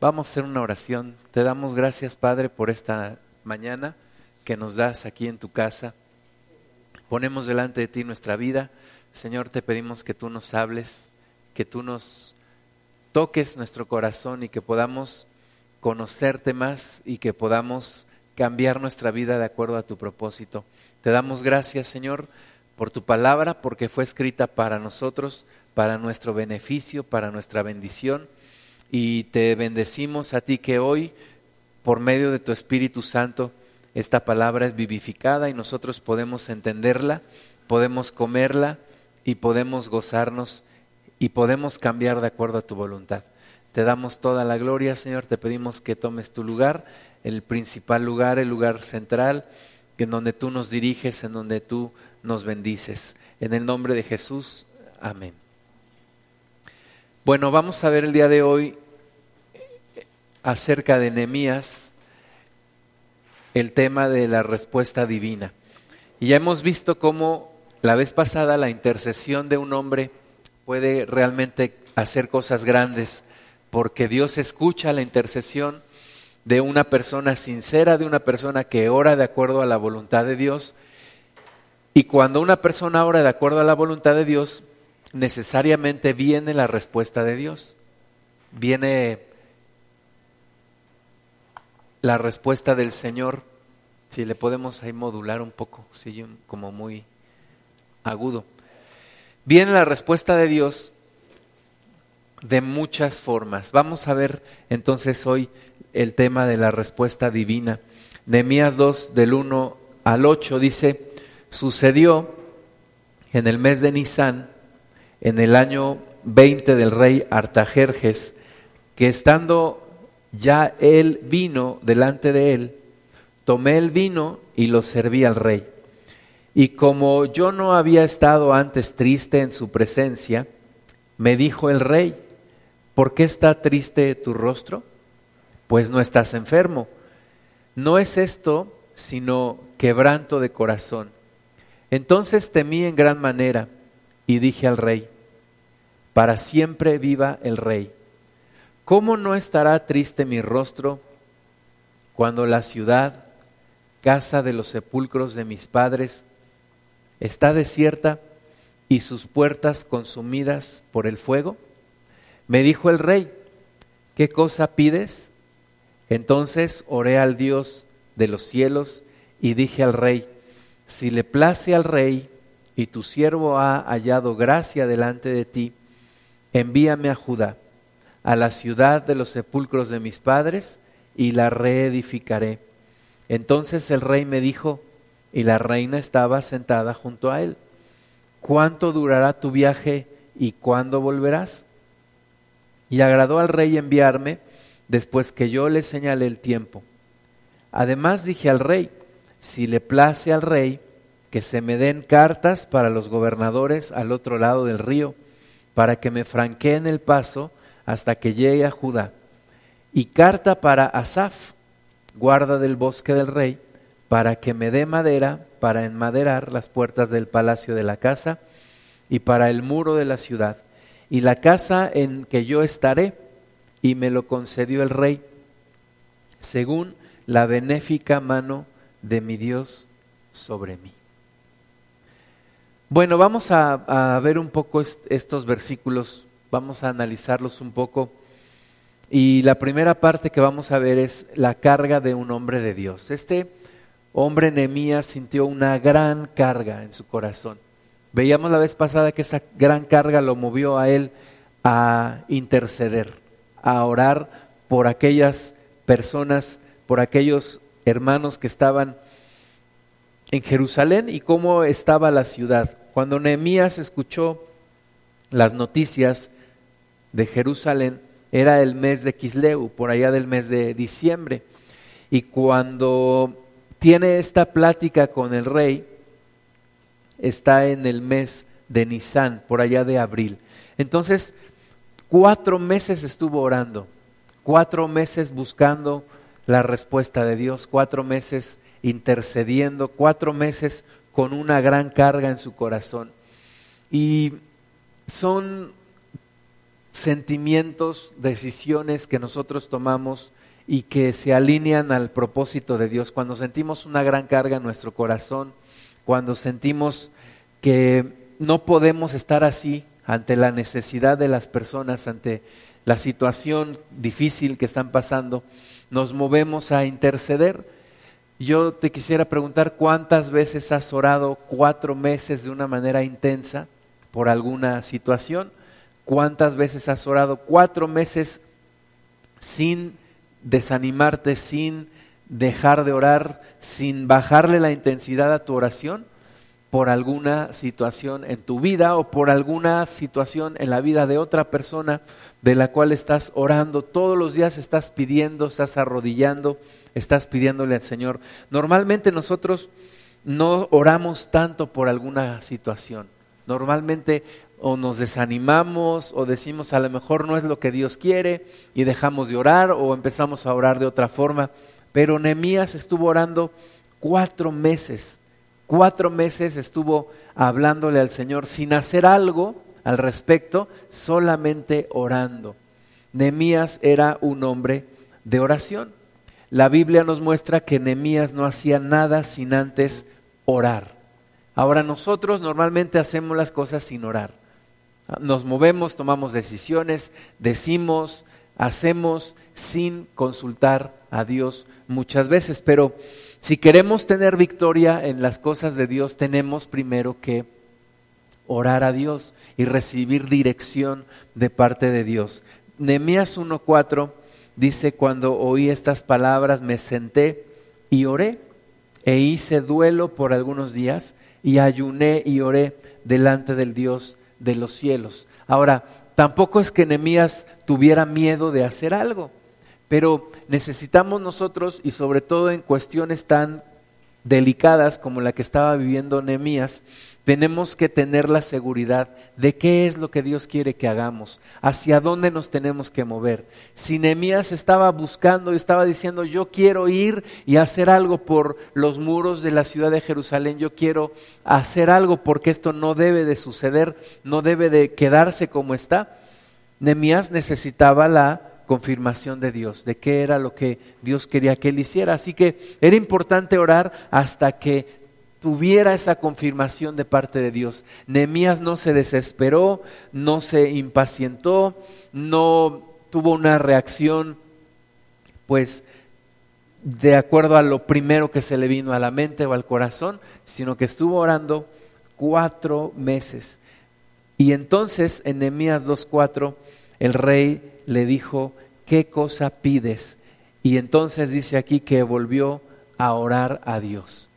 Vamos a hacer una oración. Te damos gracias, Padre, por esta mañana que nos das aquí en tu casa. Ponemos delante de ti nuestra vida. Señor, te pedimos que tú nos hables, que tú nos toques nuestro corazón y que podamos conocerte más y que podamos cambiar nuestra vida de acuerdo a tu propósito. Te damos gracias, Señor, por tu palabra, porque fue escrita para nosotros, para nuestro beneficio, para nuestra bendición y te bendecimos a ti que hoy, por medio de tu Espíritu Santo, esta palabra es vivificada y nosotros podemos entenderla, podemos comerla y podemos gozarnos y podemos cambiar de acuerdo a tu voluntad. Te damos toda la gloria, Señor, te pedimos que tomes tu lugar, el principal lugar, el lugar central, en donde tú nos diriges, en donde tú nos bendices. En el nombre de Jesús, amén. Bueno, vamos a ver el día de hoy acerca de Nehemías el tema de la respuesta divina. Y ya hemos visto cómo la vez pasada la intercesión de un hombre puede realmente hacer cosas grandes, porque Dios escucha la intercesión de una persona sincera, de una persona que ora de acuerdo a la voluntad de Dios. Y cuando una persona ora de acuerdo a la voluntad de Dios, necesariamente viene la respuesta de Dios. Viene la respuesta del Señor. Si le podemos ahí modular un poco, sigue como muy agudo. Viene la respuesta de Dios de muchas formas. Vamos a ver entonces hoy el tema de la respuesta divina. Nehemías 2 del 1 al 8 dice, sucedió en el mes de Nisan, en el año 20 del rey Artajerjes, que estando ya él vino delante de él, tomé el vino y lo serví al rey. Y como yo no había estado antes triste en su presencia, me dijo el rey, ¿por qué está triste tu rostro? Pues no estás enfermo. No es esto sino quebranto de corazón. Entonces temí en gran manera y dije al rey, para siempre viva el rey. ¿Cómo no estará triste mi rostro cuando la ciudad, casa de los sepulcros de mis padres, está desierta y sus puertas consumidas por el fuego? Me dijo el rey, ¿qué cosa pides? Entonces oré al Dios de los cielos y dije al rey, si le place al rey y tu siervo ha hallado gracia delante de ti, envíame a Judá a la ciudad de los sepulcros de mis padres y la reedificaré. Entonces el rey me dijo, y la reina estaba sentada junto a él, ¿cuánto durará tu viaje y cuándo volverás? Y agradó al rey enviarme después que yo le señalé el tiempo. Además dije al rey, si le place al rey, que se me den cartas para los gobernadores al otro lado del río, para que me franqueen el paso hasta que llegue a Judá. Y carta para Asaf, guarda del bosque del rey, para que me dé madera para enmaderar las puertas del palacio de la casa y para el muro de la ciudad, y la casa en que yo estaré, y me lo concedió el rey, según la benéfica mano de mi Dios sobre mí. Bueno, vamos a, ver un poco estos versículos Vamos a analizarlos un poco. Y la primera parte que vamos a ver es la carga de un hombre de Dios. Este hombre Nehemías sintió una gran carga en su corazón. Veíamos la vez pasada que esa gran carga lo movió a él a interceder, a orar por aquellas personas, por aquellos hermanos que estaban en Jerusalén y cómo estaba la ciudad. Cuando Nehemías escuchó las noticias de Jerusalén era el mes de Kisleu, por allá del mes de diciembre. Y cuando tiene esta plática con el rey, está en el mes de Nisan, por allá de abril. Entonces, cuatro meses estuvo orando, cuatro meses buscando la respuesta de Dios, cuatro meses intercediendo, cuatro meses con una gran carga en su corazón. Y son sentimientos, decisiones que nosotros tomamos y que se alinean al propósito de Dios. Cuando sentimos una gran carga en nuestro corazón, cuando sentimos que no podemos estar así ante la necesidad de las personas, ante la situación difícil que están pasando, nos movemos a interceder. Yo te quisiera preguntar cuántas veces has orado cuatro meses de una manera intensa por alguna situación, cuántas veces has orado cuatro meses sin desanimarte, sin dejar de orar, sin bajarle la intensidad a tu oración por alguna situación en tu vida o por alguna situación en la vida de otra persona de la cual estás orando, todos los días estás pidiendo, estás arrodillando, estás pidiéndole al Señor. Normalmente nosotros no oramos tanto por alguna situación. Normalmente o nos desanimamos o decimos a lo mejor no es lo que Dios quiere y dejamos de orar o empezamos a orar de otra forma. Pero Nehemías estuvo orando cuatro meses, cuatro meses estuvo hablándole al Señor sin hacer algo al respecto, solamente orando. Nehemías era un hombre de oración. La Biblia nos muestra que Nehemías no hacía nada sin antes orar. Ahora nosotros normalmente hacemos las cosas sin orar. Nos movemos, tomamos decisiones, decimos, hacemos sin consultar a Dios muchas veces. Pero si queremos tener victoria en las cosas de Dios, tenemos primero que orar a Dios y recibir dirección de parte de Dios. Nehemías 1:4 dice, cuando oí estas palabras me senté y oré e hice duelo por algunos días y ayuné y oré delante del Dios de los cielos. Ahora, tampoco es que Nehemías tuviera miedo de hacer algo, pero necesitamos nosotros, y sobre todo en cuestiones tan delicadas como la que estaba viviendo Nehemías, tenemos que tener la seguridad de qué es lo que Dios quiere que hagamos, hacia dónde nos tenemos que mover. Si Nehemías estaba buscando y estaba diciendo, yo quiero ir y hacer algo por los muros de la ciudad de Jerusalén, yo quiero hacer algo porque esto no debe de suceder, no debe de quedarse como está, Nehemías necesitaba la confirmación de Dios, de qué era lo que Dios quería que él hiciera. Así que era importante orar hasta que tuviera esa confirmación de parte de Dios. Nehemías no se desesperó, no se impacientó, no tuvo una reacción, pues, de acuerdo a lo primero que se le vino a la mente o al corazón, sino que estuvo orando cuatro meses. Y entonces en Nehemías 2.4 el rey le dijo, ¿qué cosa pides? Y entonces dice aquí que volvió a orar a Dios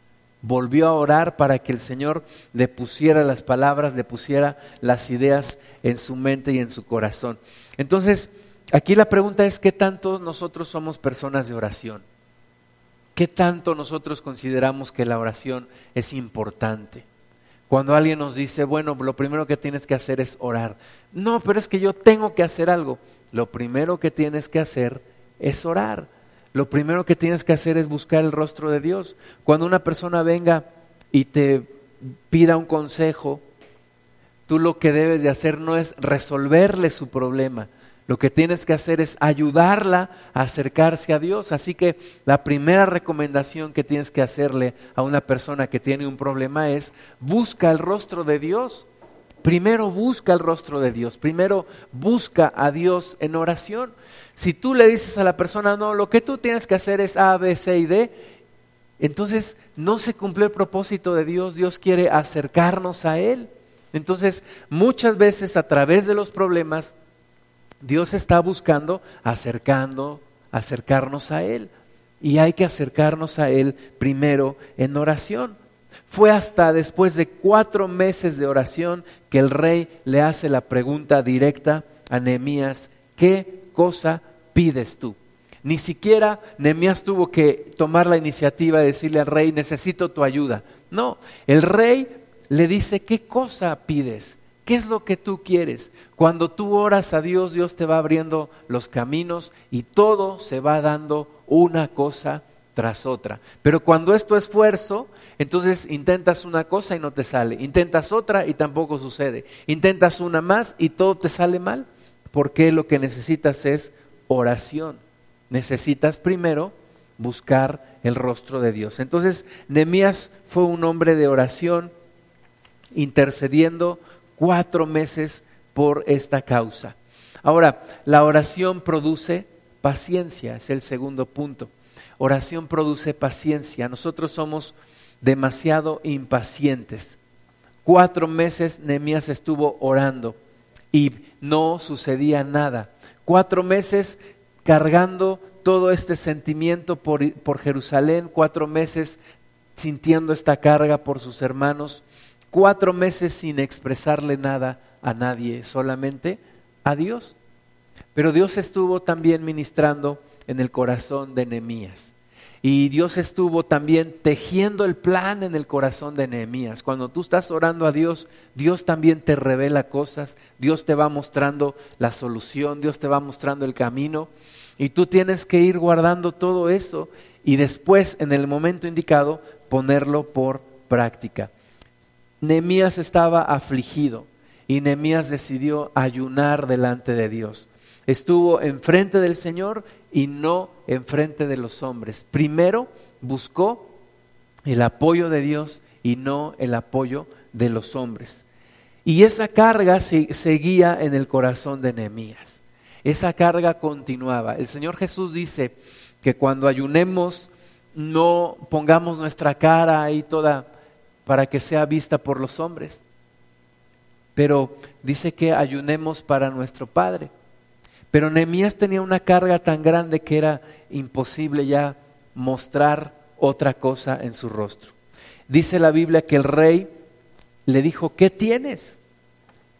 volvió a orar para que el Señor le pusiera las palabras, le pusiera las ideas en su mente y en su corazón. Entonces, aquí la pregunta es, ¿qué tanto nosotros somos personas de oración? ¿Qué tanto nosotros consideramos que la oración es importante? Cuando alguien nos dice, bueno, lo primero que tienes que hacer es orar. No, pero es que yo tengo que hacer algo. Lo primero que tienes que hacer es orar lo primero que tienes que hacer es buscar el rostro de Dios. Cuando una persona venga y te pida un consejo, tú lo que debes de hacer no es resolverle su problema. Lo que tienes que hacer es ayudarla a acercarse a Dios. Así que la primera recomendación que tienes que hacerle a una persona que tiene un problema es busca el rostro de Dios. Primero busca el rostro de Dios, primero busca a Dios en oración. Si tú le dices a la persona, no, lo que tú tienes que hacer es A, B, C y D, entonces no se cumplió el propósito de Dios, Dios quiere acercarnos a Él. Entonces, muchas veces a través de los problemas, Dios está buscando, acercando, acercarnos a Él. Y hay que acercarnos a Él primero en oración. Fue hasta después de cuatro meses de oración que el rey le hace la pregunta directa a Nehemías, ¿qué cosa pides tú? Ni siquiera Nehemías tuvo que tomar la iniciativa de decirle al rey, necesito tu ayuda. No, el rey le dice, ¿qué cosa pides? ¿Qué es lo que tú quieres? Cuando tú oras a Dios, Dios te va abriendo los caminos y todo se va dando una cosa tras otra. Pero cuando es tu esfuerzo, entonces intentas una cosa y no te sale. Intentas otra y tampoco sucede. Intentas una más y todo te sale mal. porque lo que necesitas es oración. Necesitas primero buscar el rostro de Dios. Entonces, Nehemías fue un hombre de oración, intercediendo cuatro meses por esta causa. Ahora, la oración produce paciencia, es el segundo punto. Oración produce paciencia. Nosotros somos demasiado impacientes. Cuatro meses Nehemías estuvo orando y no sucedía nada. Cuatro meses cargando todo este sentimiento por, por Jerusalén, cuatro meses sintiendo esta carga por sus hermanos, cuatro meses sin expresarle nada a nadie, solamente a Dios. Pero Dios estuvo también ministrando en el corazón de Nehemías. Y Dios estuvo también tejiendo el plan en el corazón de Nehemías. Cuando tú estás orando a Dios, Dios también te revela cosas, Dios te va mostrando la solución, Dios te va mostrando el camino. Y tú tienes que ir guardando todo eso y después, en el momento indicado, ponerlo por práctica. Nehemías estaba afligido y Nehemías decidió ayunar delante de Dios. Estuvo enfrente del Señor y no enfrente de los hombres. Primero buscó el apoyo de Dios y no el apoyo de los hombres. Y esa carga seguía en el corazón de Nehemías. Esa carga continuaba. El Señor Jesús dice que cuando ayunemos no pongamos nuestra cara ahí toda para que sea vista por los hombres, pero dice que ayunemos para nuestro Padre. Pero Nehemías tenía una carga tan grande que era imposible ya mostrar otra cosa en su rostro. Dice la Biblia que el rey le dijo, ¿qué tienes?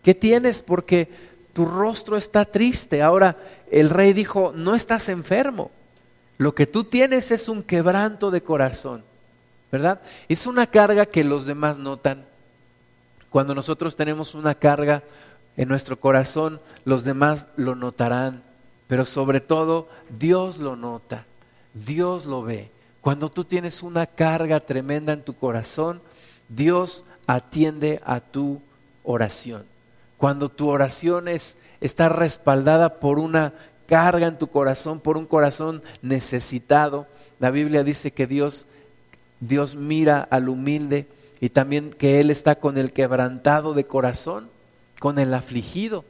¿Qué tienes? Porque tu rostro está triste. Ahora el rey dijo, no estás enfermo. Lo que tú tienes es un quebranto de corazón, ¿verdad? Es una carga que los demás notan. Cuando nosotros tenemos una carga en nuestro corazón, los demás lo notarán, pero sobre todo Dios lo nota, Dios lo ve. Cuando tú tienes una carga tremenda en tu corazón, Dios atiende a tu oración. Cuando tu oración es, está respaldada por una carga en tu corazón, por un corazón necesitado, la Biblia dice que Dios, Dios mira al humilde y también que Él está con el quebrantado de corazón con el afligido.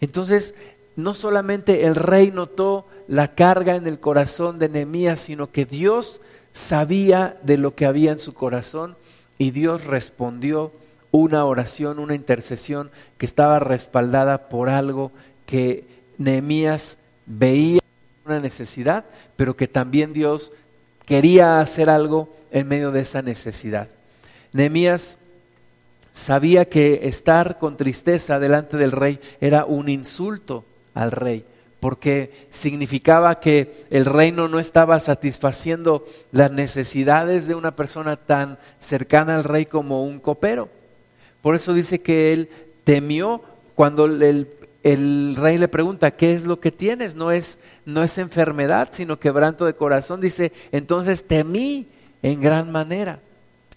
Entonces, no solamente el rey notó la carga en el corazón de Nehemías, sino que Dios sabía de lo que había en su corazón y Dios respondió una oración, una intercesión que estaba respaldada por algo que Nehemías veía una necesidad, pero que también Dios quería hacer algo en medio de esa necesidad. Nehemías sabía que estar con tristeza delante del rey era un insulto al rey, porque significaba que el reino no estaba satisfaciendo las necesidades de una persona tan cercana al rey como un copero. Por eso dice que él temió cuando el, rey le pregunta, ¿qué es lo que tienes? No es, no es enfermedad, sino quebranto de corazón. Dice, entonces temí en gran manera.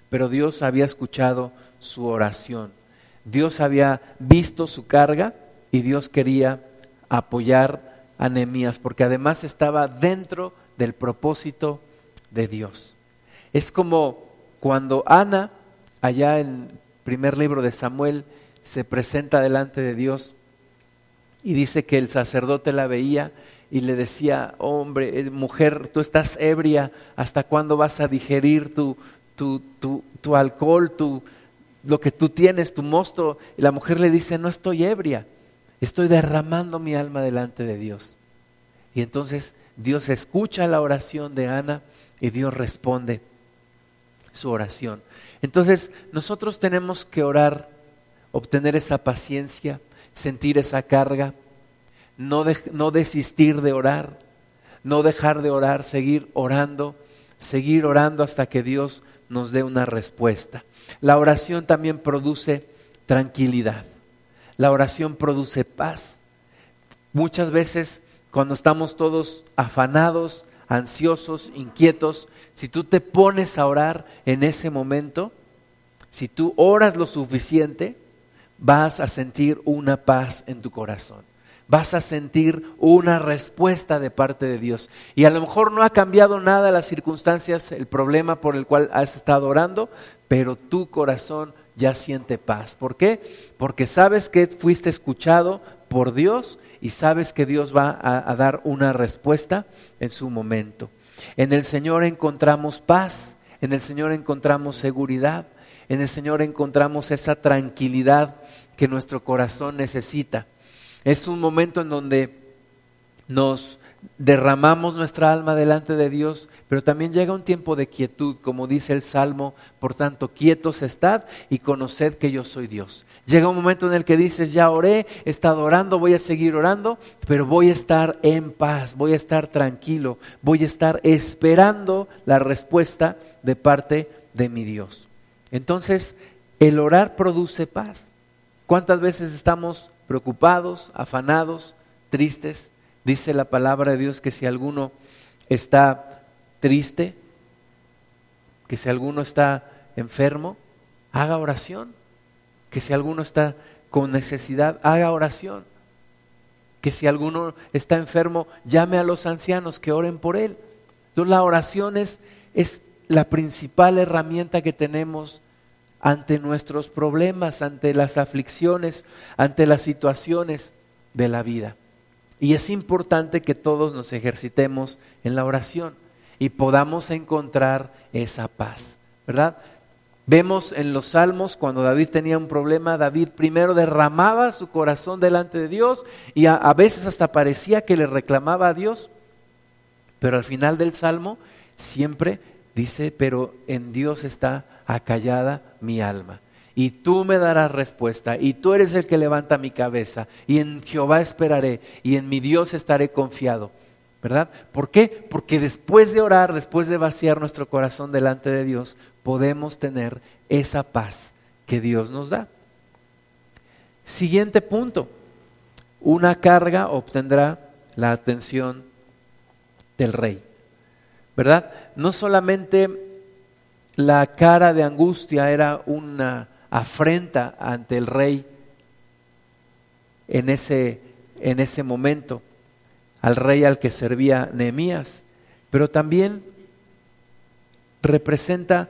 Pero Dios había escuchado su oración. Dios había visto su carga y Dios quería apoyar a Nehemías porque además estaba dentro del propósito de Dios. Es como cuando Ana, allá en el primer libro de Samuel, se presenta delante de Dios y dice que el sacerdote la veía y le decía, hombre, eh, mujer, tú estás ebria, ¿hasta cuándo vas a digerir tu, tu, tu, tu alcohol, tu, lo que tú tienes, tu mosto. Y la mujer le dice, no estoy ebria, estoy derramando mi alma delante de Dios. Y entonces Dios escucha la oración de Ana y Dios responde su oración. Entonces nosotros tenemos que orar, obtener esa paciencia, sentir esa carga, no, no desistir de orar, no dejar de orar, seguir orando, seguir orando hasta que Dios nos dé una respuesta. La oración también produce tranquilidad. La oración produce paz. Muchas veces cuando estamos todos afanados, ansiosos, inquietos, si tú te pones a orar en ese momento, si tú oras lo suficiente, vas a sentir una paz en tu corazón. Vas a sentir una respuesta de parte de Dios. Y a lo mejor no ha cambiado nada las circunstancias, el problema por el cual has estado orando, pero tu corazón ya siente paz. ¿Por qué? Porque sabes que fuiste escuchado por Dios y sabes que Dios va a, a dar una respuesta en su momento. En el Señor encontramos paz, en el Señor encontramos seguridad, en el Señor encontramos esa tranquilidad que nuestro corazón necesita. Es un momento en donde nos derramamos nuestra alma delante de Dios, pero también llega un tiempo de quietud, como dice el Salmo, por tanto, quietos estad y conoced que yo soy Dios. Llega un momento en el que dices, ya oré, he estado orando, voy a seguir orando, pero voy a estar en paz, voy a estar tranquilo, voy a estar esperando la respuesta de parte de mi Dios. Entonces, el orar produce paz. ¿Cuántas veces estamos preocupados, afanados, tristes? Dice la palabra de Dios que si alguno está triste, que si alguno está enfermo, haga oración. Que si alguno está con necesidad, haga oración. Que si alguno está enfermo, llame a los ancianos que oren por él. Entonces la oración es, es la principal herramienta que tenemos ante nuestros problemas, ante las aflicciones, ante las situaciones de la vida. Y es importante que todos nos ejercitemos en la oración y podamos encontrar esa paz, ¿verdad? Vemos en los salmos cuando David tenía un problema, David primero derramaba su corazón delante de Dios y a, a, veces hasta parecía que le reclamaba a Dios, pero al final del salmo siempre dice, pero en Dios está acallada mi alma y tú me darás respuesta, y tú eres el que levanta mi cabeza, y en Jehová esperaré, y en mi Dios estaré confiado. ¿Verdad? ¿Por qué? Porque después de orar, después de vaciar nuestro corazón delante de Dios, podemos tener esa paz que Dios nos da. Siguiente punto. Una carga obtendrá la atención del rey. ¿Verdad? No solamente la cara de angustia era una afrenta ante el rey en ese, en ese momento, al rey al que servía Nehemías, pero también representa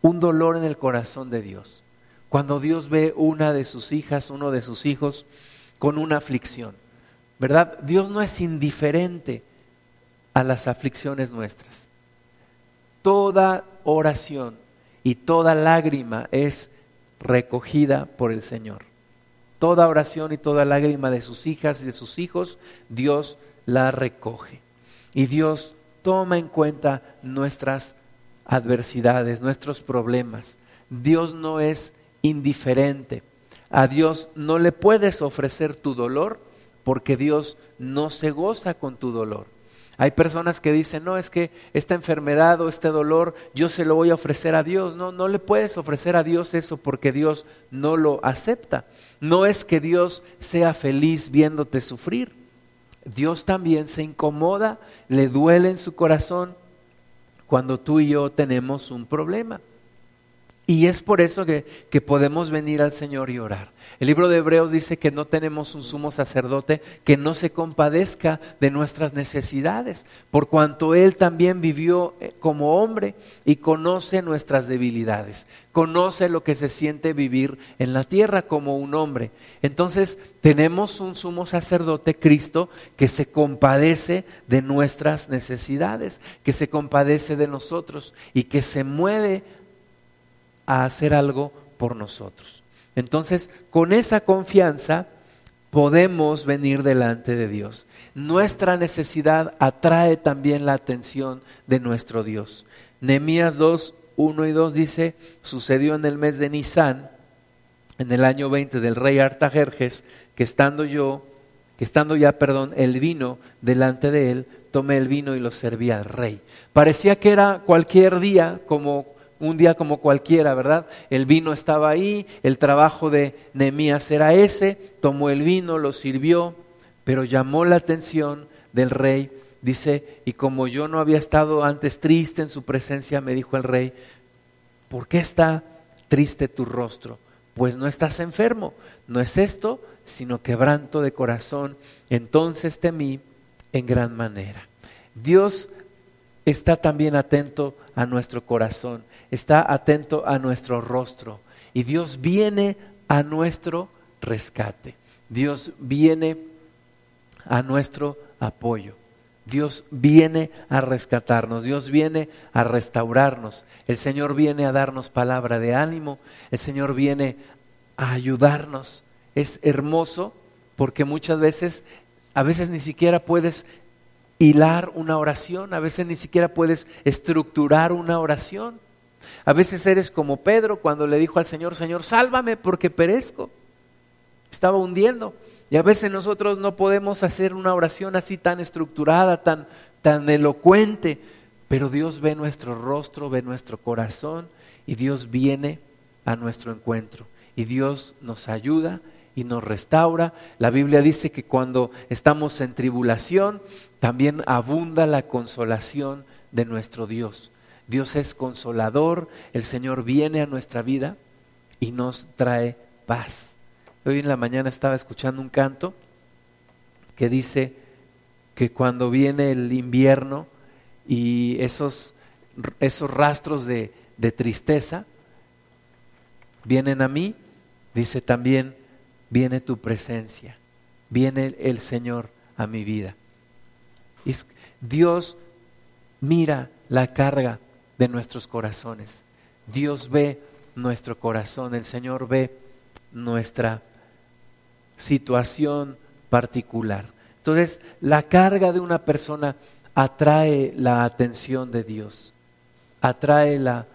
un dolor en el corazón de Dios. Cuando Dios ve una de sus hijas, uno de sus hijos, con una aflicción, ¿verdad? Dios no es indiferente a las aflicciones nuestras. Toda oración y toda lágrima es recogida por el Señor. Toda oración y toda lágrima de sus hijas y de sus hijos, Dios la recoge. Y Dios toma en cuenta nuestras adversidades, nuestros problemas. Dios no es indiferente. A Dios no le puedes ofrecer tu dolor porque Dios no se goza con tu dolor. Hay personas que dicen, no, es que esta enfermedad o este dolor yo se lo voy a ofrecer a Dios. No, no le puedes ofrecer a Dios eso porque Dios no lo acepta. No es que Dios sea feliz viéndote sufrir. Dios también se incomoda, le duele en su corazón cuando tú y yo tenemos un problema. Y es por eso que, que podemos venir al Señor y orar. El libro de Hebreos dice que no tenemos un sumo sacerdote que no se compadezca de nuestras necesidades, por cuanto Él también vivió eh, como hombre y conoce nuestras debilidades, conoce lo que se siente vivir en la tierra como un hombre. Entonces tenemos un sumo sacerdote, Cristo, que se compadece de nuestras necesidades, que se compadece de nosotros y que se mueve a hacer algo por nosotros. Entonces, con esa confianza podemos venir delante de Dios. Nuestra necesidad atrae también la atención de nuestro Dios. Nehemías 2, 1 y 2 dice, sucedió en el mes de Nisan, en el año 20 del rey Artajerjes, que estando yo, que estando ya, perdón, el vino delante de él, tomé el vino y lo serví al rey. Parecía que era cualquier día, como un día como cualquiera, ¿verdad? El vino estaba ahí, el trabajo de Nehemías era ese, tomó el vino, lo sirvió, pero llamó la atención del rey. Dice, y como yo no había estado antes triste en su presencia, me dijo el rey, ¿por qué está triste tu rostro? pues no estás enfermo, no es esto, sino quebranto de corazón. Entonces temí en gran manera. Dios está también atento a nuestro corazón, está atento a nuestro rostro y Dios viene a nuestro rescate. Dios viene a nuestro apoyo. Dios viene a rescatarnos, Dios viene a restaurarnos, el Señor viene a darnos palabra de ánimo, el Señor viene a ayudarnos. Es hermoso porque muchas veces, a veces ni siquiera puedes hilar una oración, a veces ni siquiera puedes estructurar una oración. A veces eres como Pedro cuando le dijo al Señor, Señor, sálvame porque perezco. Estaba hundiendo. Y a veces nosotros no podemos hacer una oración así tan estructurada, tan, tan elocuente, pero Dios ve nuestro rostro, ve nuestro corazón y Dios viene a nuestro encuentro y Dios nos ayuda y nos restaura. La Biblia dice que cuando estamos en tribulación, también abunda la consolación de nuestro Dios. Dios es consolador, el Señor viene a nuestra vida y nos trae paz. Hoy en la mañana estaba escuchando un canto que dice que cuando viene el invierno y esos, esos rastros de, de tristeza vienen a mí, dice también, viene tu presencia, viene el Señor a mi vida. Dios mira la carga de nuestros corazones. Dios ve nuestro corazón, el Señor ve nuestra situación particular. Entonces, la carga de una persona atrae la atención de Dios, atrae la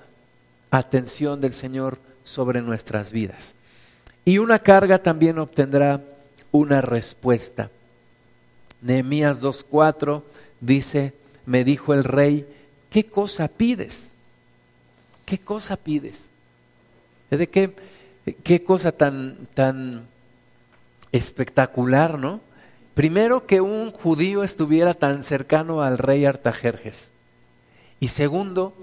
atención del Señor sobre nuestras vidas. Y una carga también obtendrá una respuesta. Nehemías 2.4 dice, me dijo el rey, ¿qué cosa pides? ¿Qué cosa pides? ¿De qué, qué cosa tan, tan espectacular, ¿no? Primero que un judío estuviera tan cercano al rey Artajerjes. Y segundo,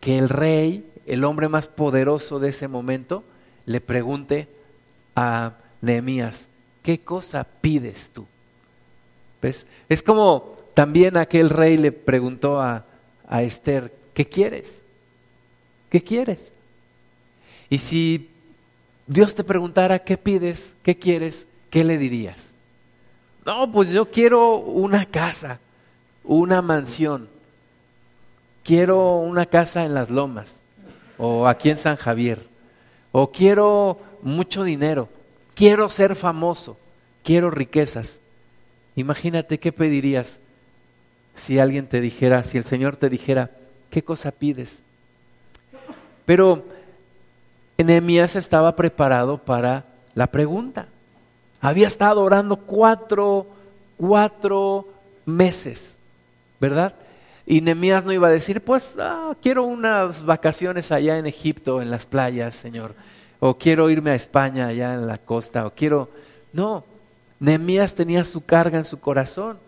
que el rey, el hombre más poderoso de ese momento, le pregunte a Nehemías, ¿qué cosa pides tú? ¿Ves? Es como también aquel rey le preguntó a, a Esther, ¿qué quieres? ¿Qué quieres? Y si Dios te preguntara, ¿qué pides? ¿Qué quieres? ¿qué le dirías? No, pues yo quiero una casa, una mansión. Quiero una casa en las lomas o aquí en San Javier. O quiero mucho dinero. Quiero ser famoso. Quiero riquezas. Imagínate qué pedirías si alguien te dijera, si el Señor te dijera, ¿qué cosa pides? Pero Nehemías estaba preparado para la pregunta. Había estado orando cuatro, cuatro meses, ¿verdad? Y Nemías no iba a decir, pues ah, quiero unas vacaciones allá en Egipto, en las playas, Señor. O quiero irme a España, allá en la costa. O quiero... No, Nemías tenía su carga en su corazón.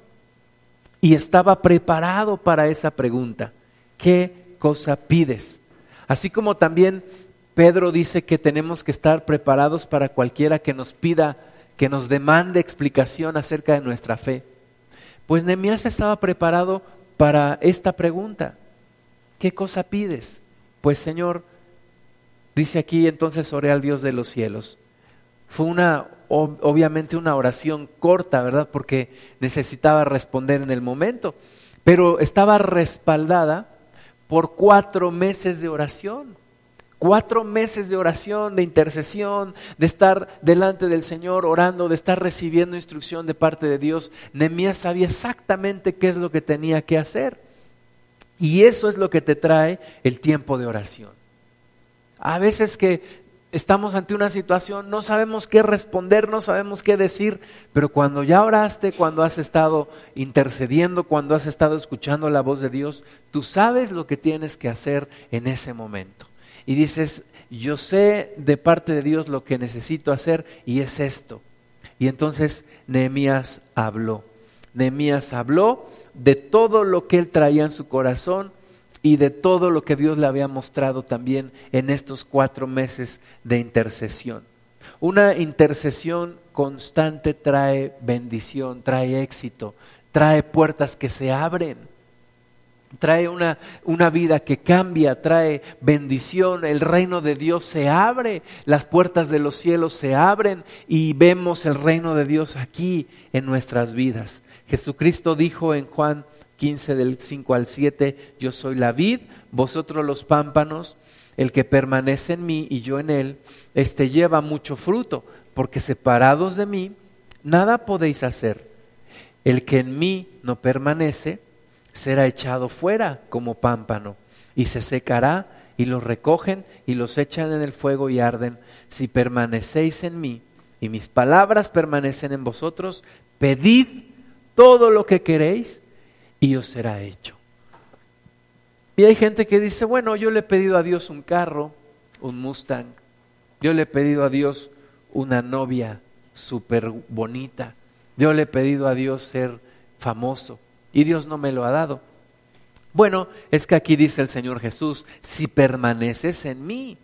Y estaba preparado para esa pregunta. ¿Qué cosa pides? Así como también Pedro dice que tenemos que estar preparados para cualquiera que nos pida que nos demande explicación acerca de nuestra fe. Pues Nehemías estaba preparado para esta pregunta. ¿Qué cosa pides? Pues Señor, dice aquí entonces oré al Dios de los cielos. Fue una, obviamente una oración corta, ¿verdad? Porque necesitaba responder en el momento, pero estaba respaldada por cuatro meses de oración. Cuatro meses de oración, de intercesión, de estar delante del Señor orando, de estar recibiendo instrucción de parte de Dios. Nehemías sabía exactamente qué es lo que tenía que hacer. Y eso es lo que te trae el tiempo de oración. A veces que estamos ante una situación, no sabemos qué responder, no sabemos qué decir, pero cuando ya oraste, cuando has estado intercediendo, cuando has estado escuchando la voz de Dios, tú sabes lo que tienes que hacer en ese momento y dices, yo sé de parte de Dios lo que necesito hacer y es esto. Y entonces Nehemías habló. Nehemías habló de todo lo que él traía en su corazón y de todo lo que Dios le había mostrado también en estos cuatro meses de intercesión. Una intercesión constante trae bendición, trae éxito, trae puertas que se abren, trae una, una, vida que cambia, trae bendición, el reino de Dios se abre, las puertas de los cielos se abren y vemos el reino de Dios aquí en nuestras vidas. Jesucristo dijo en Juan 15 del 5 al 7, yo soy la vid, vosotros los pámpanos, el que permanece en mí y yo en él, este lleva mucho fruto, porque separados de mí, nada podéis hacer. El que en mí no permanece, será echado fuera como pámpano, y se secará, y los recogen y los echan en el fuego y arden. Si permanecéis en mí, y mis palabras permanecen en vosotros, pedid todo lo que queréis, y os será hecho. Y hay gente que dice, bueno, yo le he pedido a Dios un carro, un Mustang, yo le he pedido a Dios una novia súper bonita, yo le he pedido a Dios ser famoso y Dios no me lo ha dado. Bueno, es que aquí dice el Señor Jesús, si permaneces en mí,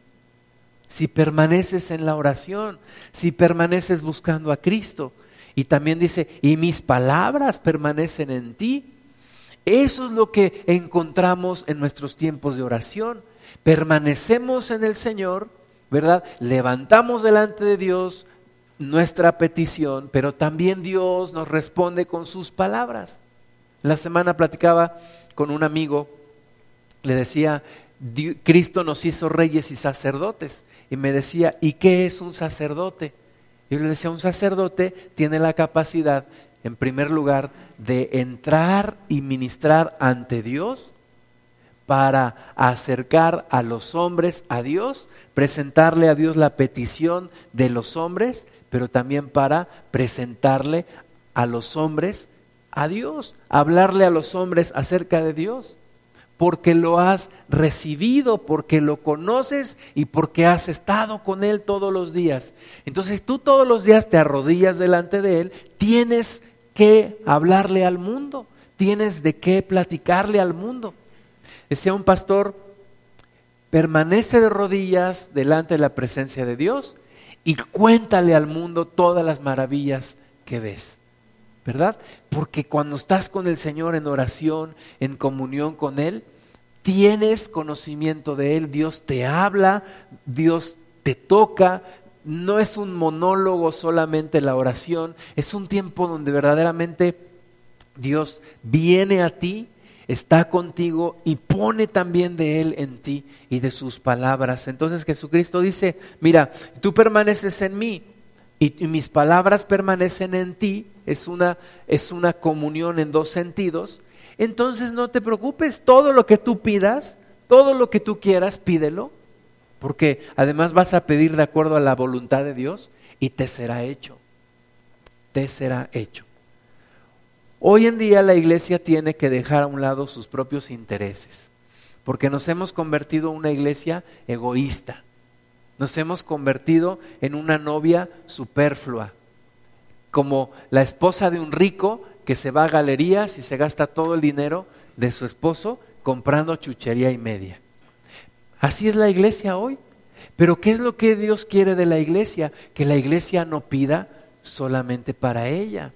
si permaneces en la oración, si permaneces buscando a Cristo, y también dice, y mis palabras permanecen en ti, eso es lo que encontramos en nuestros tiempos de oración. Permanecemos en el Señor, ¿verdad? Levantamos delante de Dios nuestra petición, pero también Dios nos responde con sus palabras. La semana platicaba con un amigo, le decía, Cristo nos hizo reyes y sacerdotes. Y me decía, ¿y qué es un sacerdote? Yo le decía, un sacerdote tiene la capacidad en primer lugar, de entrar y ministrar ante Dios para acercar a los hombres a Dios, presentarle a Dios la petición de los hombres, pero también para presentarle a los hombres a Dios, hablarle a los hombres acerca de Dios, porque lo has recibido, porque lo conoces y porque has estado con Él todos los días. Entonces tú todos los días te arrodillas delante de Él, tienes qué hablarle al mundo, tienes de qué platicarle al mundo. Decía un pastor, permanece de rodillas delante de la presencia de Dios y cuéntale al mundo todas las maravillas que ves. ¿Verdad? Porque cuando estás con el Señor en oración, en comunión con Él, tienes conocimiento de Él, Dios te habla, Dios te toca, no es un monólogo solamente la oración, es un tiempo donde verdaderamente Dios viene a ti, está contigo y pone también de Él en ti y de sus palabras. Entonces Jesucristo dice, mira, tú permaneces en mí y, mis palabras permanecen en ti, es una, es una comunión en dos sentidos. Entonces no te preocupes, todo lo que tú pidas, todo lo que tú quieras, pídelo porque además vas a pedir de acuerdo a la voluntad de Dios y te será hecho. Te será hecho. Hoy en día la iglesia tiene que dejar a un lado sus propios intereses, porque nos hemos convertido en una iglesia egoísta. Nos hemos convertido en una novia superflua, como la esposa de un rico que se va a galerías y se gasta todo el dinero de su esposo comprando chuchería y media. Así es la iglesia hoy. Pero ¿qué es lo que Dios quiere de la iglesia? Que la iglesia no pida solamente para ella,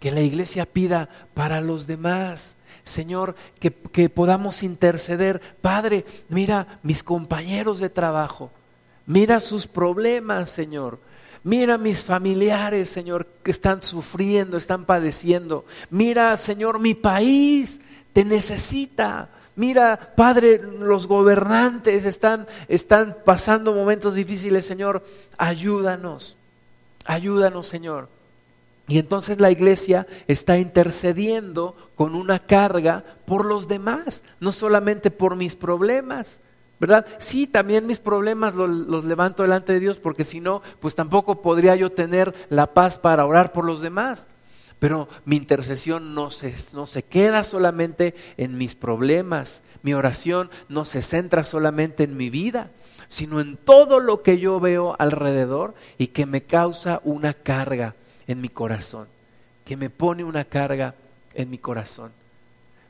que la iglesia pida para los demás. Señor, que, que podamos interceder. Padre, mira mis compañeros de trabajo, mira sus problemas, Señor. Mira mis familiares, Señor, que están sufriendo, están padeciendo. Mira, Señor, mi país te necesita. Mira, Padre, los gobernantes están, están pasando momentos difíciles, Señor. Ayúdanos, ayúdanos, Señor. Y entonces la iglesia está intercediendo con una carga por los demás, no solamente por mis problemas, ¿verdad? Sí, también mis problemas los, los, levanto delante de Dios, porque si no, pues tampoco podría yo tener la paz para orar por los demás. Pero mi intercesión no se, no se queda solamente en mis problemas, mi oración no se centra solamente en mi vida, sino en todo lo que yo veo alrededor y que me causa una carga en mi corazón, que me pone una carga en mi corazón.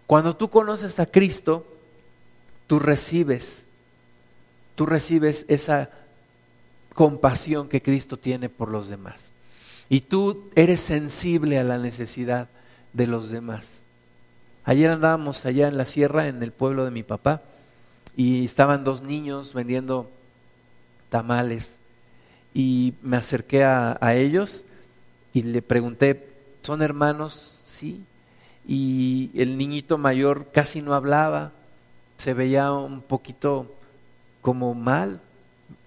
Cuando tú conoces a Cristo, tú recibes, tú recibes esa compasión que Cristo tiene por los demás. Y tú eres sensible a la necesidad de los demás. Ayer andábamos allá en la sierra, en el pueblo de mi papá, y estaban dos niños vendiendo tamales. Y me acerqué a, ellos y le pregunté, ¿son hermanos? Sí. Y el niñito mayor casi no hablaba, se veía un poquito como mal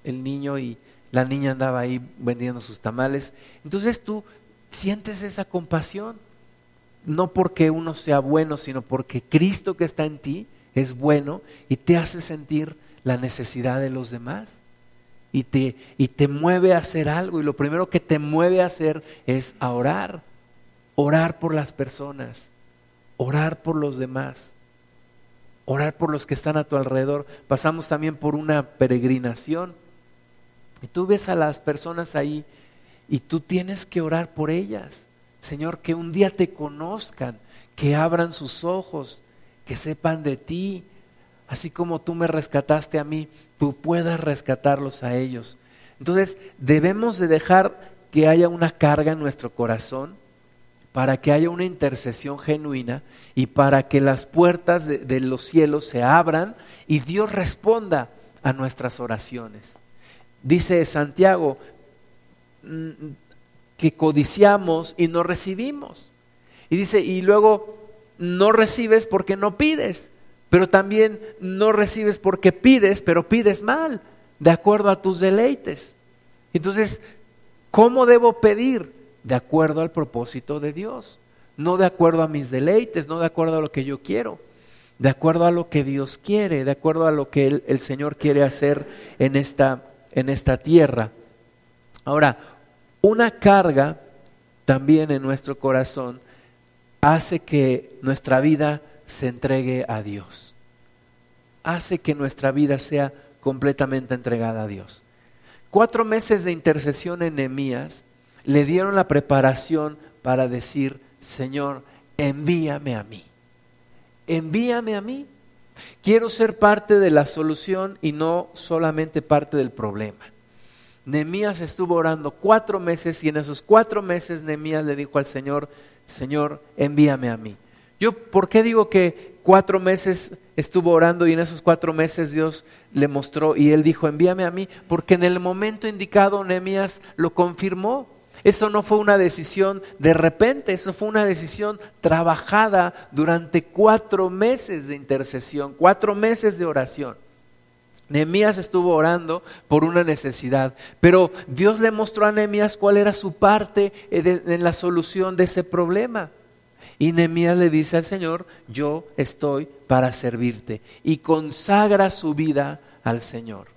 el niño y la niña andaba ahí vendiendo sus tamales. Entonces tú sientes esa compasión, no porque uno sea bueno, sino porque Cristo que está en ti es bueno y te hace sentir la necesidad de los demás. Y te, y te mueve a hacer algo. Y lo primero que te mueve a hacer es a orar. Orar por las personas. Orar por los demás. Orar por los que están a tu alrededor. Pasamos también por una peregrinación y tú ves a las personas ahí y tú tienes que orar por ellas. Señor, que un día te conozcan, que abran sus ojos, que sepan de ti. Así como tú me rescataste a mí, tú puedas rescatarlos a ellos. Entonces, debemos de dejar que haya una carga en nuestro corazón para que haya una intercesión genuina y para que las puertas de, de los cielos se abran y Dios responda a nuestras oraciones. Dice Santiago mm, que codiciamos y no recibimos. Y dice, y luego no recibes porque no pides, pero también no recibes porque pides, pero pides mal, de acuerdo a tus deleites. Entonces, ¿cómo debo pedir? De acuerdo al propósito de Dios, no de acuerdo a mis deleites, no de acuerdo a lo que yo quiero, de acuerdo a lo que Dios quiere, de acuerdo a lo que el, el Señor quiere hacer en esta en esta tierra. Ahora, una carga también en nuestro corazón hace que nuestra vida se entregue a Dios. Hace que nuestra vida sea completamente entregada a Dios. Cuatro meses de intercesión en Nehemías le dieron la preparación para decir, Señor, envíame a mí. Envíame a mí. Quiero ser parte de la solución y no solamente parte del problema. Nemías estuvo orando cuatro meses y en esos cuatro meses Nemías le dijo al Señor, Señor, envíame a mí. Yo, ¿por qué digo que cuatro meses estuvo orando y en esos cuatro meses Dios le mostró y él dijo, envíame a mí? Porque en el momento indicado Nemías lo confirmó. Eso no fue una decisión de repente, eso fue una decisión trabajada durante cuatro meses de intercesión, cuatro meses de oración. Nehemías estuvo orando por una necesidad, pero Dios le mostró a Nehemías cuál era su parte en la solución de ese problema. Y Nehemías le dice al Señor, yo estoy para servirte. Y consagra su vida al Señor.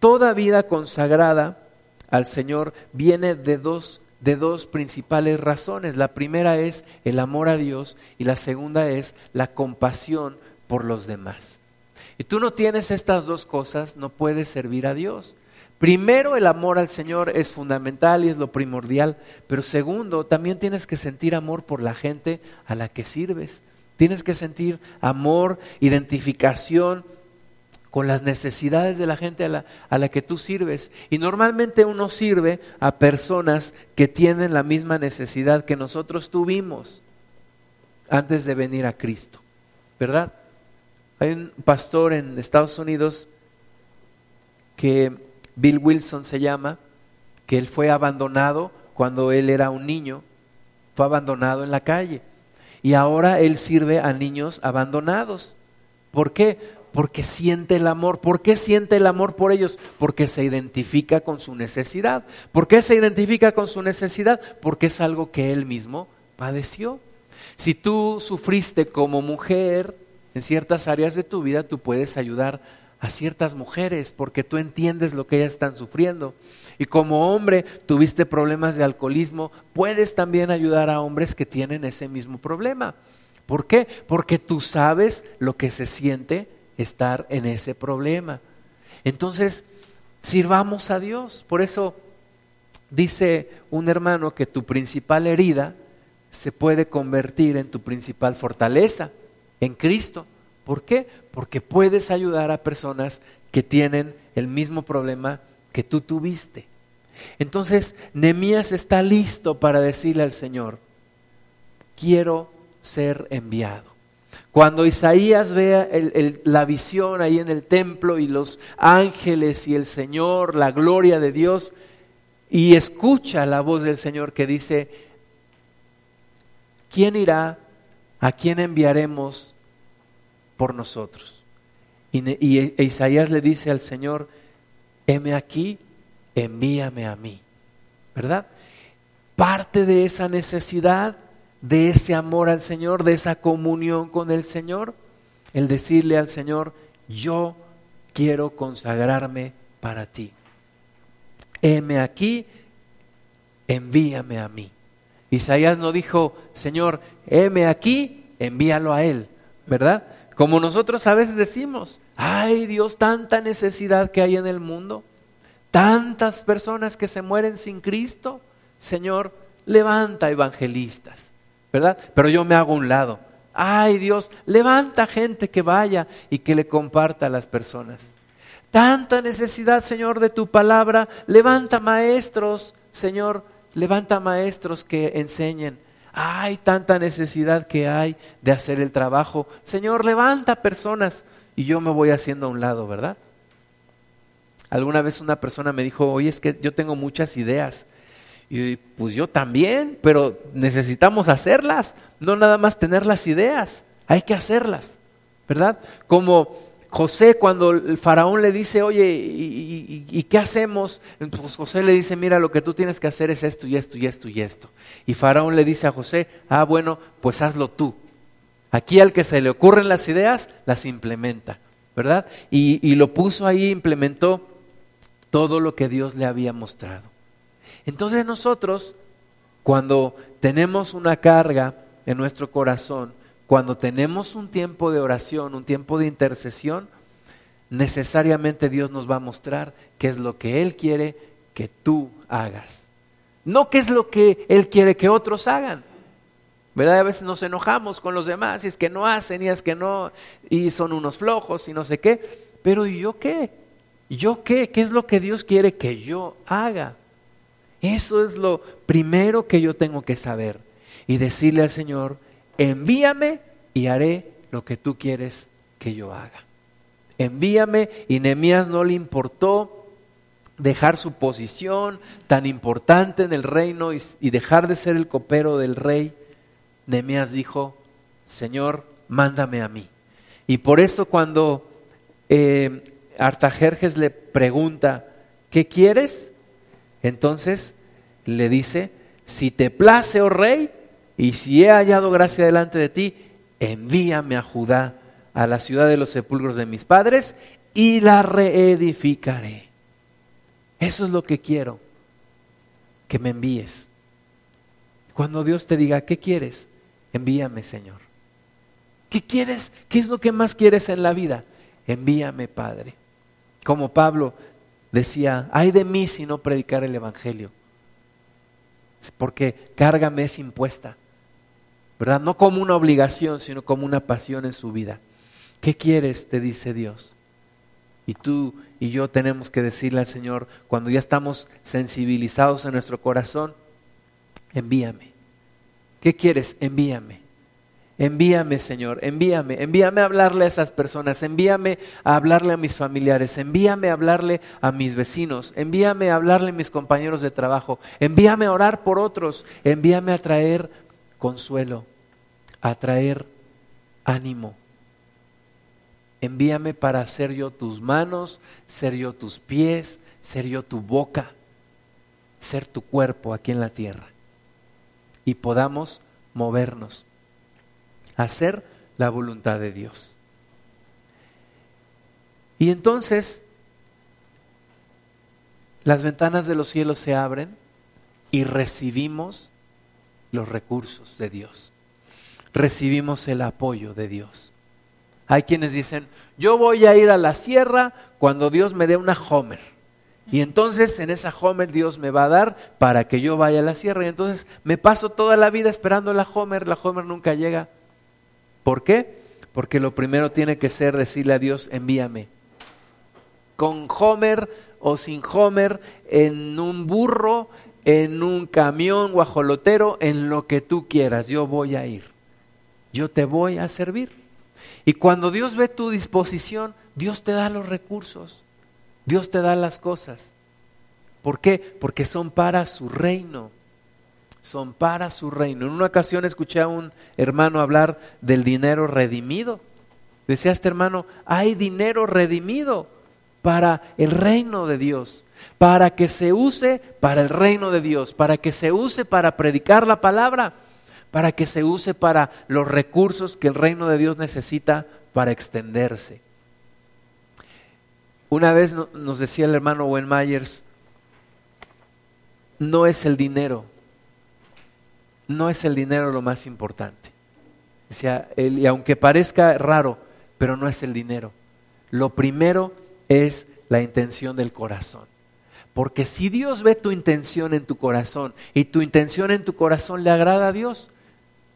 Toda vida consagrada al Señor viene de dos, de dos principales razones. La primera es el amor a Dios y la segunda es la compasión por los demás. Y tú no tienes estas dos cosas, no puedes servir a Dios. Primero, el amor al Señor es fundamental y es lo primordial, pero segundo, también tienes que sentir amor por la gente a la que sirves. Tienes que sentir amor, identificación con las necesidades de la gente a la, que tú sirves. Y normalmente uno sirve a personas que tienen la misma necesidad que nosotros tuvimos antes de venir a Cristo, ¿verdad? Hay un pastor en Estados Unidos que Bill Wilson se llama, que él fue abandonado cuando él era un niño, fue abandonado en la calle. Y ahora él sirve a niños abandonados. ¿Por qué? Porque siente el amor. ¿Por qué siente el amor por ellos? Porque se identifica con su necesidad. ¿Por qué se identifica con su necesidad? Porque es algo que él mismo padeció. Si tú sufriste como mujer en ciertas áreas de tu vida, tú puedes ayudar a ciertas mujeres porque tú entiendes lo que ellas están sufriendo. Y como hombre tuviste problemas de alcoholismo, puedes también ayudar a hombres que tienen ese mismo problema. ¿Por qué? Porque tú sabes lo que se siente estar en ese problema. Entonces, sirvamos a Dios. Por eso dice un hermano que tu principal herida se puede convertir en tu principal fortaleza, en Cristo. ¿Por qué? Porque puedes ayudar a personas que tienen el mismo problema que tú tuviste. Entonces, Nehemías está listo para decirle al Señor, quiero ser enviado. Cuando Isaías vea la visión ahí en el templo y los ángeles y el Señor, la gloria de Dios, y escucha la voz del Señor que dice, ¿quién irá? ¿A quién enviaremos por nosotros? Y, y Isaías le dice al Señor, heme aquí, envíame a mí. ¿Verdad? Parte de esa necesidad, de ese amor al Señor, de esa comunión con el Señor, el decirle al Señor, yo quiero consagrarme para ti. Heme aquí, envíame a mí. Isaías no dijo, Señor, heme aquí, envíalo a Él, ¿verdad? Como nosotros a veces decimos, ay Dios, tanta necesidad que hay en el mundo, tantas personas que se mueren sin Cristo, Señor, levanta evangelistas, ¿verdad? Pero yo me hago un lado. Ay Dios, levanta gente que vaya y que le comparta a las personas. Tanta necesidad, Señor, de tu palabra. Levanta maestros, Señor, levanta maestros que enseñen. Hay tanta necesidad que hay de hacer el trabajo. Señor, levanta personas y yo me voy haciendo a un lado, ¿verdad? Alguna vez una persona me dijo, oye, es que yo tengo muchas ideas. Y pues yo también, pero necesitamos hacerlas, no nada más tener las ideas, hay que hacerlas, ¿verdad? Como José cuando el faraón le dice, oye, ¿y, qué hacemos? Pues José le dice, mira, lo que tú tienes que hacer es esto y esto y esto y esto. Y faraón le dice a José, ah, bueno, pues hazlo tú. Aquí al que se le ocurren las ideas, las implementa, ¿verdad? Y, y lo puso ahí, implementó todo lo que Dios le había mostrado. Entonces nosotros, cuando tenemos una carga en nuestro corazón, cuando tenemos un tiempo de oración, un tiempo de intercesión, necesariamente Dios nos va a mostrar qué es lo que Él quiere que tú hagas. No qué es lo que Él quiere que otros hagan. ¿Verdad? A veces nos enojamos con los demás y es que no hacen y es que no, y son unos flojos y no sé qué. Pero ¿y yo qué? ¿Yo qué? ¿Qué es lo que Dios quiere que yo haga? Eso es lo primero que yo tengo que saber y decirle al Señor, envíame y haré lo que tú quieres que yo haga. Envíame y Nehemías no le importó dejar su posición tan importante en el reino y, dejar de ser el copero del rey. Nehemías dijo, Señor, mándame a mí. Y por eso cuando eh, Artajerjes le pregunta, ¿qué quieres? Entonces le dice, si te place, oh rey, y si he hallado gracia delante de ti, envíame a Judá, a la ciudad de los sepulcros de mis padres, y la reedificaré. Eso es lo que quiero, que me envíes. Cuando Dios te diga, ¿qué quieres? Envíame, Señor. ¿Qué quieres? ¿Qué es lo que más quieres en la vida? Envíame, Padre. Como Pablo decía, ay de mí si no predicar el Evangelio, porque carga me es impuesta. ¿verdad? No como una obligación, sino como una pasión en su vida. ¿Qué quieres? te dice Dios. Y tú y yo tenemos que decirle al Señor, cuando ya estamos sensibilizados en nuestro corazón, envíame. ¿Qué quieres? Envíame. Envíame, Señor, envíame, envíame a hablarle a esas personas, envíame a hablarle a mis familiares, envíame a hablarle a mis vecinos, envíame a hablarle a mis compañeros de trabajo, envíame a orar por otros, envíame a traer consuelo, a traer ánimo. Envíame para ser yo tus manos, ser yo tus pies, ser yo tu boca, ser tu cuerpo aquí en la tierra. Y podamos movernos, hacer la voluntad de Dios. Y entonces las ventanas de los cielos se abren y recibimos los recursos de Dios recibimos el apoyo de Dios. Hay quienes dicen, yo voy a ir a la sierra cuando Dios me dé una Homer. Y entonces en esa Homer Dios me va a dar para que yo vaya a la sierra. Y entonces me paso toda la vida esperando la Homer, la Homer nunca llega. ¿Por qué? Porque lo primero tiene que ser decirle a Dios, envíame. Con Homer o sin Homer, en un burro, en un camión guajolotero, en lo que tú quieras, yo voy a ir. Yo te voy a servir. Y cuando Dios ve tu disposición, Dios te da los recursos, Dios te da las cosas. ¿Por qué? Porque son para su reino. Son para su reino. En una ocasión escuché a un hermano hablar del dinero redimido. Decía este hermano, hay dinero redimido para el reino de Dios, para que se use para el reino de Dios, para que se use para predicar la palabra, para que se use para los recursos que el reino de Dios necesita para extenderse. Una vez nos decía el hermano Wen Myers, no es el dinero, no es el dinero lo más importante. Decía, y aunque parezca raro, pero no es el dinero. Lo primero es la intención del corazón. Porque si Dios ve tu intención en tu corazón y tu intención en tu corazón le agrada a Dios,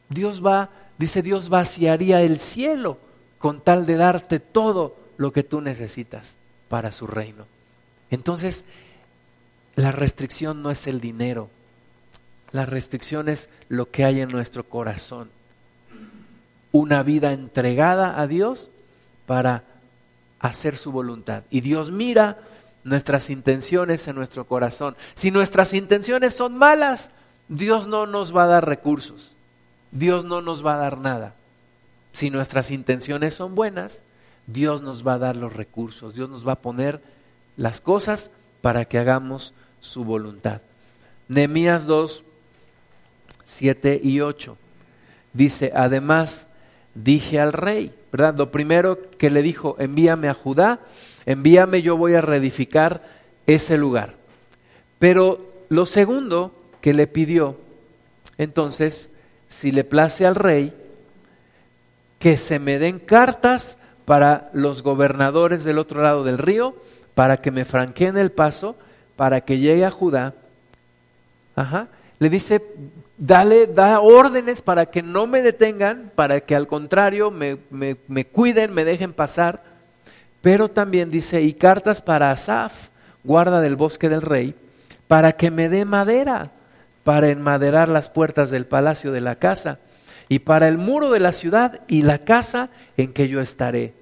Dios va, dice Dios vaciaría el cielo con tal de darte todo lo que tú necesitas para su reino. Entonces, la restricción no es el dinero, la restricción es lo que hay en nuestro corazón. Una vida entregada a Dios para hacer su voluntad. Y Dios mira nuestras intenciones en nuestro corazón. Si nuestras intenciones son malas, Dios no nos va a dar recursos. Dios no nos va a dar nada. Si nuestras intenciones son buenas, Dios nos va a dar los recursos. Dios nos va a poner las cosas para que hagamos su voluntad. Nehemías 2, 7 y 8 dice, además dije al rey, ¿verdad? Lo primero que le dijo, envíame a Judá, envíame, yo voy a reedificar ese lugar. Pero lo segundo que le pidió, entonces, si le place al rey, que se me den cartas para los gobernadores del otro lado del río, para que me franqueen el paso para que llegue a Judá, ajá, le dice, dale, da órdenes para que no me detengan, para que al contrario me, me, me cuiden, me dejen pasar. Pero también dice, y cartas para Asaf, guarda del bosque del rey, para que me dé madera, para enmaderar las puertas del palacio de la casa, y para el muro de la ciudad y la casa en que yo estaré.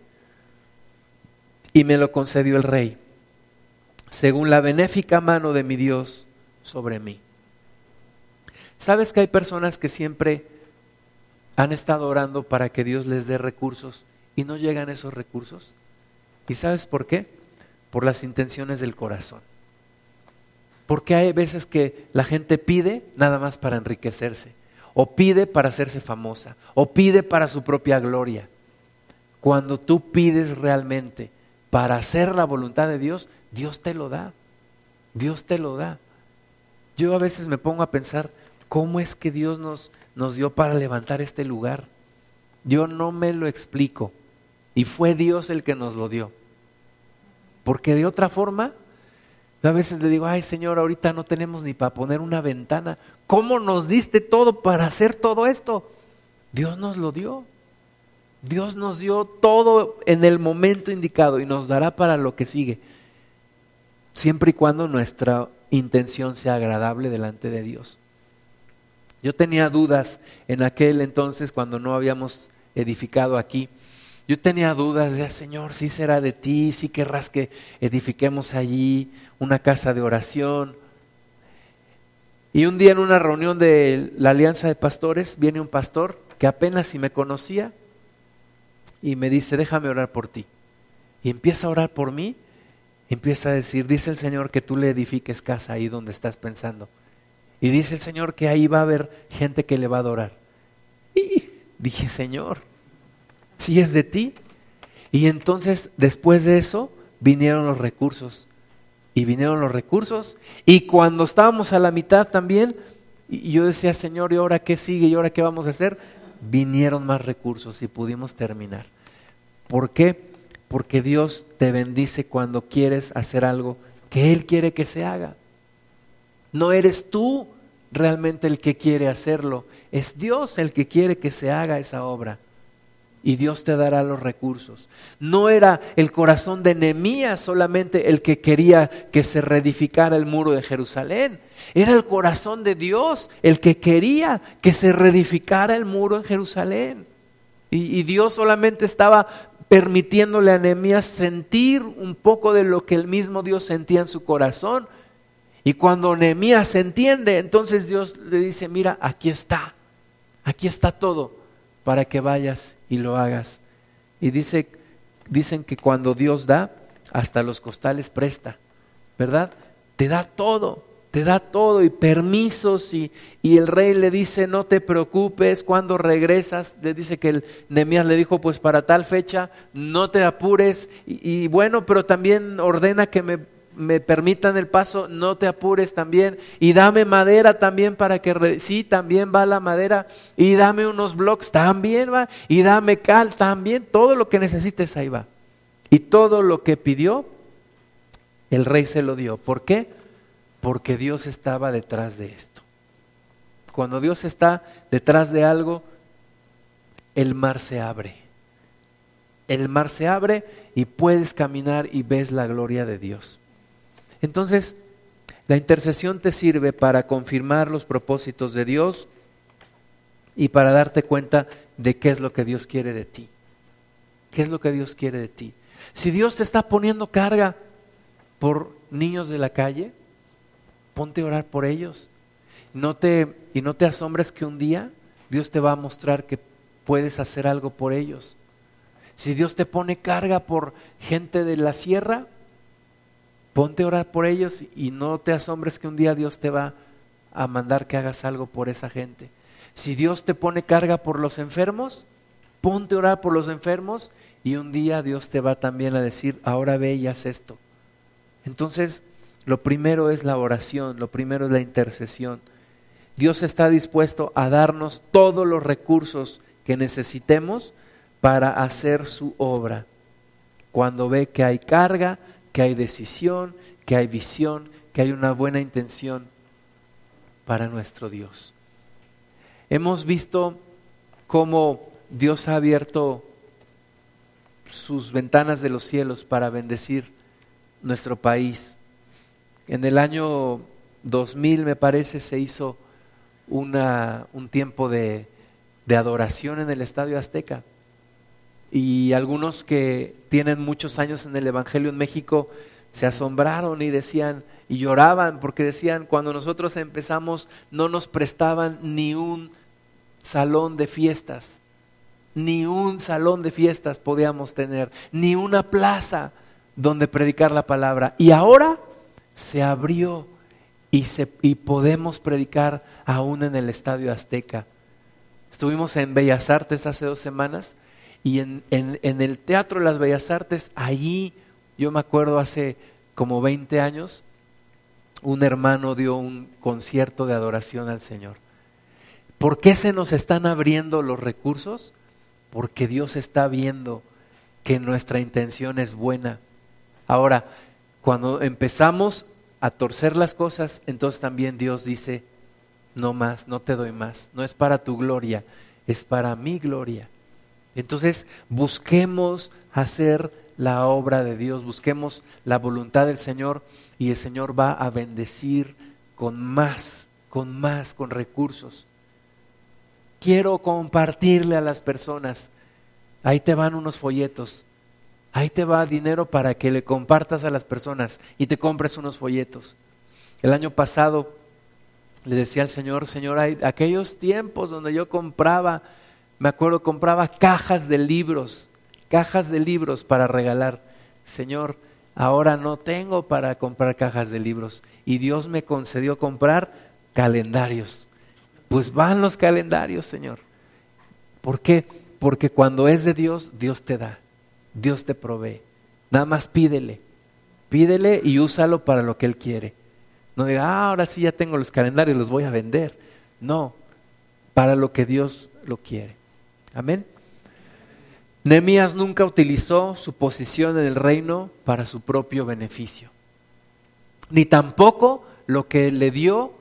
Y me lo concedió el rey según la benéfica mano de mi Dios sobre mí. ¿Sabes que hay personas que siempre han estado orando para que Dios les dé recursos y no llegan esos recursos? ¿Y sabes por qué? Por las intenciones del corazón. Porque hay veces que la gente pide nada más para enriquecerse, o pide para hacerse famosa, o pide para su propia gloria. Cuando tú pides realmente para hacer la voluntad de Dios, Dios te lo da. Dios te lo da. Yo a veces me pongo a pensar, ¿cómo es que Dios nos, nos dio para levantar este lugar? Yo no me lo explico. Y fue Dios el que nos lo dio. Porque de otra forma, a veces le digo, ay Señor, ahorita no tenemos ni para poner una ventana. ¿Cómo nos diste todo para hacer todo esto? Dios nos lo dio. Dios nos dio todo en el momento indicado y nos dará para lo que sigue siempre y cuando nuestra intención sea agradable delante de Dios. Yo tenía dudas en aquel entonces cuando no habíamos edificado aquí. Yo tenía dudas de, Señor, si será de ti, si querrás que edifiquemos allí una casa de oración. Y un día en una reunión de la Alianza de Pastores viene un pastor que apenas si me conocía y me dice, déjame orar por ti. Y empieza a orar por mí empieza a decir, dice el Señor que tú le edifiques casa ahí donde estás pensando. Y dice el Señor que ahí va a haber gente que le va a adorar. Y dije, Señor, si es de ti. Y entonces, después de eso, vinieron los recursos. Y vinieron los recursos. Y cuando estábamos a la mitad también, y yo decía, Señor, ¿y ahora qué sigue? ¿Y ahora qué vamos a hacer? Vinieron más recursos y pudimos terminar. ¿Por qué? porque Dios te bendice cuando quieres hacer algo que Él quiere que se haga. No eres tú realmente el que quiere hacerlo, es Dios el que quiere que se haga esa obra. y Dios te dará los recursos. No era el corazón de Nehemías solamente el que quería que se reedificara el muro de Jerusalén. Era el corazón de Dios el que quería que se reedificara el muro en Jerusalén. Y, Dios solamente estaba permitiéndole a Nehemías sentir un poco de lo que el mismo Dios sentía en su corazón. Y cuando Nehemías entiende, entonces Dios le dice, mira, aquí está, aquí está todo para que vayas y lo hagas. Y dice, dicen que cuando Dios da, hasta los costales presta, ¿verdad? Te da todo, te da todo y permisos y, y, el rey le dice, no te preocupes, cuando regresas, le dice que el Nemías le dijo, pues para tal fecha, no te apures y bueno, pero también ordena que me me permitan el paso, no te apures también. Y dame madera también para que... Sí, también va la madera. Y dame unos blocks, también va. Y dame cal, también. Todo lo que necesites ahí va. Y todo lo que pidió, el rey se lo dio. ¿Por qué? Porque Dios estaba detrás de esto. Cuando Dios está detrás de algo, el mar se abre. El mar se abre y puedes caminar y ves la gloria de Dios. Entonces, la intercesión te sirve para confirmar los propósitos de Dios y para darte cuenta de qué es lo que Dios quiere de ti. ¿Qué es lo que Dios quiere de ti? Si Dios te está poniendo carga por niños de la calle, ponte a orar por ellos. Y no te asombres que un día Dios te va a mostrar que puedes hacer algo por ellos. Si Dios te pone carga por gente de la sierra, Ponte a orar por ellos y no te asombres que un día Dios te va a mandar que hagas algo por esa gente. Si Dios te pone carga por los enfermos, ponte a orar por los enfermos y un día Dios te va también a decir, ahora ve y haz esto. Entonces, lo primero es la oración, lo primero es la intercesión. Dios está dispuesto a darnos todos los recursos que necesitemos para hacer su obra. Cuando ve que hay carga, que hay decisión, que hay visión, que hay una buena intención para nuestro Dios. Hemos visto cómo Dios ha abierto sus ventanas de los cielos para bendecir nuestro país. En el año 2000, me parece, se hizo una, un tiempo de, de adoración en el Estadio Azteca y algunos que tienen muchos años en el Evangelio en México se asombraron y decían y lloraban porque decían cuando nosotros empezamos no nos prestaban ni un salón de fiestas, ni un salón de fiestas podíamos tener, ni una plaza donde predicar la palabra. Y ahora se abrió y, se, y podemos predicar aún en el Estadio Azteca. Estuvimos en Bellas Artes hace dos semanas y en, el Teatro de las Bellas Artes, allí, yo me acuerdo hace como 20 años, un hermano dio un concierto de adoración al Señor. ¿Por qué se nos están abriendo los recursos? Porque Dios está viendo que nuestra intención es buena. Ahora, cuando empezamos a torcer las cosas, entonces también Dios dice, no más, no te doy más, no es para tu gloria, es para mi gloria. Entonces, busquemos hacer la obra de Dios, busquemos la voluntad del Señor y el Señor va a bendecir con más, con más, con recursos. Quiero compartirle a las personas. Ahí te van unos folletos. Ahí te va dinero para que le compartas a las personas y te compres unos folletos. El año pasado le decía al Señor, Señor, hay aquellos tiempos donde yo compraba me acuerdo, compraba cajas de libros, cajas de libros para regalar. Señor, ahora no tengo para comprar cajas de libros y Dios me concedió comprar calendarios. Pues van los calendarios, Señor. ¿Por qué? Porque cuando es de Dios, Dios te da, Dios te provee. Nada más pídele, pídele y úsalo para lo que Él quiere. No diga, ah, ahora sí ya tengo los calendarios, los voy a vender. No, para lo que Dios lo quiere. Amén. Nehemías nunca utilizó su posición en el reino para su propio beneficio, ni tampoco lo que le dio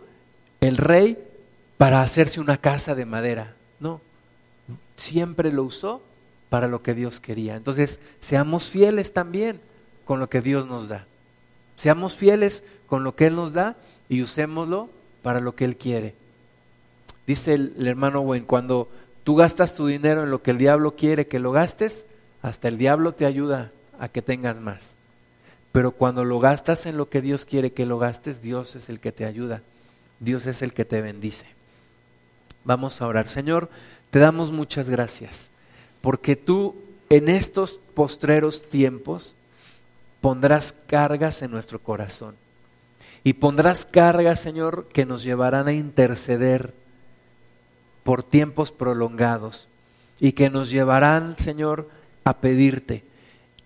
el rey para hacerse una casa de madera. No, siempre lo usó para lo que Dios quería. Entonces, seamos fieles también con lo que Dios nos da. Seamos fieles con lo que Él nos da y usémoslo para lo que Él quiere. Dice el, hermano Wayne, cuando tú gastas tu dinero en lo que el diablo quiere que lo gastes, hasta el diablo te ayuda a que tengas más. Pero cuando lo gastas en lo que Dios quiere que lo gastes, Dios es el que te ayuda. Dios es el que te bendice. Vamos a orar. Señor, te damos muchas gracias, porque tú en estos postreros tiempos pondrás cargas en nuestro corazón. Y pondrás cargas, Señor, que nos llevarán a interceder por tiempos prolongados y que nos llevarán, Señor, a pedirte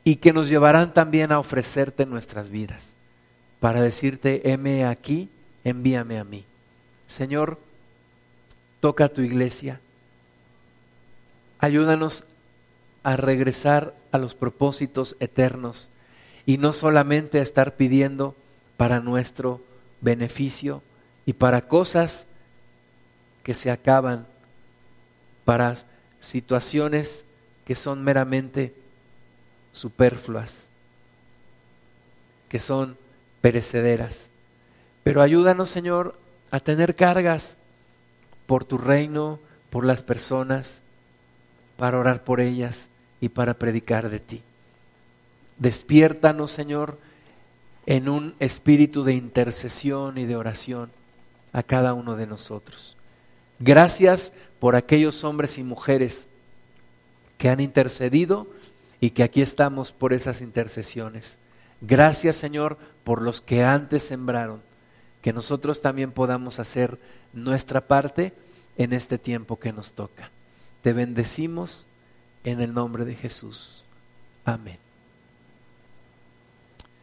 y que nos llevarán también a ofrecerte nuestras vidas para decirte, heme aquí, envíame a mí. Señor, toca a tu iglesia, ayúdanos a regresar a los propósitos eternos y no solamente a estar pidiendo para nuestro beneficio y para cosas que se acaban, para situaciones que son meramente superfluas, que son perecederas. Pero ayúdanos, Señor, a tener cargas por tu reino, por las personas, para orar por ellas y para predicar de ti. Despiértanos, Señor, en un espíritu de intercesión y de oración a cada uno de nosotros. Gracias por aquellos hombres y mujeres que han intercedido y que aquí estamos por esas intercesiones. Gracias Señor por los que antes sembraron, que nosotros también podamos hacer nuestra parte en este tiempo que nos toca. Te bendecimos en el nombre de Jesús. Amén.